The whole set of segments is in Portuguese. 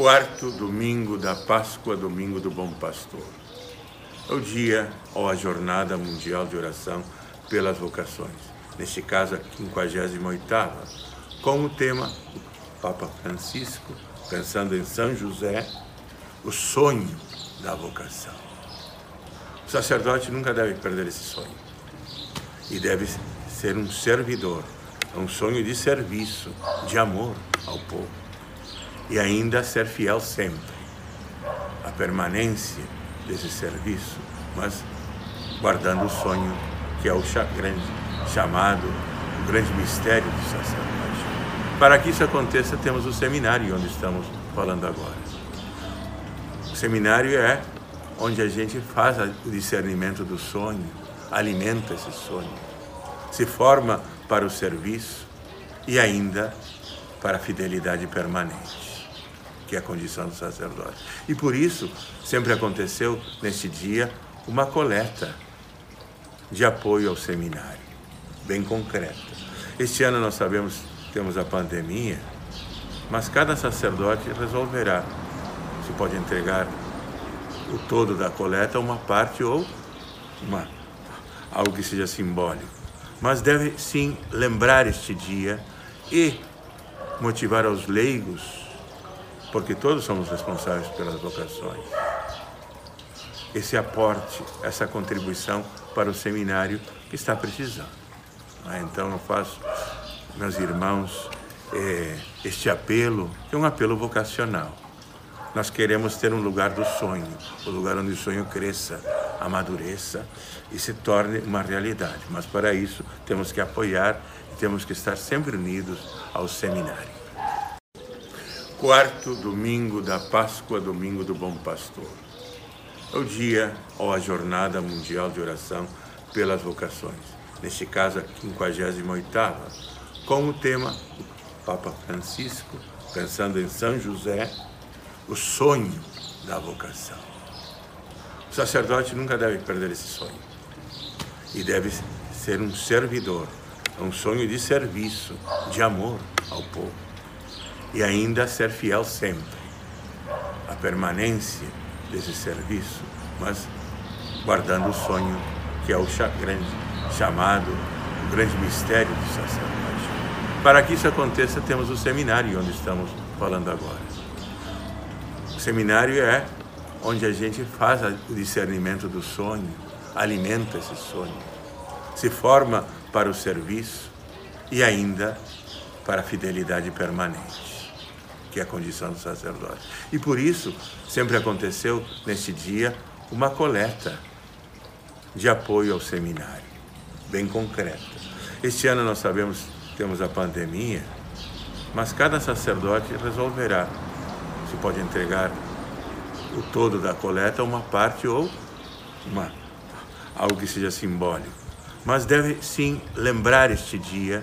quarto domingo da Páscoa, domingo do Bom Pastor. É o dia ou a Jornada Mundial de Oração pelas Vocações, neste caso a 58ª, com o tema do Papa Francisco, pensando em São José, o sonho da vocação. O sacerdote nunca deve perder esse sonho e deve ser um servidor, um sonho de serviço, de amor ao povo e ainda ser fiel sempre. A permanência desse serviço, mas guardando o sonho que é o grande chamado, o grande mistério do sacerdote. Para que isso aconteça, temos o seminário onde estamos falando agora. O seminário é onde a gente faz o discernimento do sonho, alimenta esse sonho, se forma para o serviço e ainda para a fidelidade permanente que é a condição do sacerdote. E por isso, sempre aconteceu nesse dia uma coleta de apoio ao seminário, bem concreta. Este ano nós sabemos temos a pandemia, mas cada sacerdote resolverá se pode entregar o todo da coleta, uma parte ou uma, algo que seja simbólico. Mas deve sim lembrar este dia e motivar aos leigos porque todos somos responsáveis pelas vocações. Esse aporte, essa contribuição para o seminário que está precisando. Ah, então eu faço, meus irmãos, é, este apelo, que é um apelo vocacional. Nós queremos ter um lugar do sonho, o lugar onde o sonho cresça, amadureça e se torne uma realidade. Mas para isso temos que apoiar e temos que estar sempre unidos ao seminário quarto domingo da Páscoa, domingo do Bom Pastor. É o dia ou a Jornada Mundial de Oração pelas Vocações, neste caso a 58ª, com o tema Papa Francisco, pensando em São José, o sonho da vocação. O sacerdote nunca deve perder esse sonho e deve ser um servidor, um sonho de serviço, de amor ao povo e ainda ser fiel sempre. A permanência desse serviço, mas guardando o sonho que é o grande chamado, o grande mistério do sacerdote. Para que isso aconteça, temos o seminário onde estamos falando agora. O seminário é onde a gente faz o discernimento do sonho, alimenta esse sonho, se forma para o serviço e ainda para a fidelidade permanente que é a condição do sacerdote. E por isso, sempre aconteceu nesse dia uma coleta de apoio ao seminário, bem concreta. Este ano nós sabemos temos a pandemia, mas cada sacerdote resolverá se pode entregar o todo da coleta, uma parte ou uma, algo que seja simbólico. Mas deve sim lembrar este dia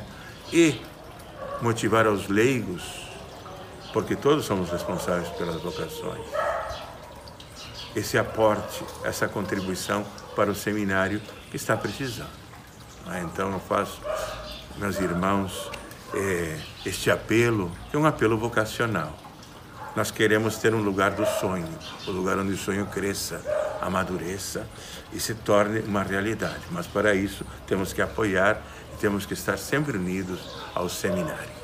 e motivar aos leigos porque todos somos responsáveis pelas vocações. Esse aporte, essa contribuição para o seminário que está precisando. Ah, então eu faço, meus irmãos, é, este apelo, que é um apelo vocacional. Nós queremos ter um lugar do sonho, o lugar onde o sonho cresça, amadureça e se torne uma realidade. Mas para isso temos que apoiar e temos que estar sempre unidos ao seminário.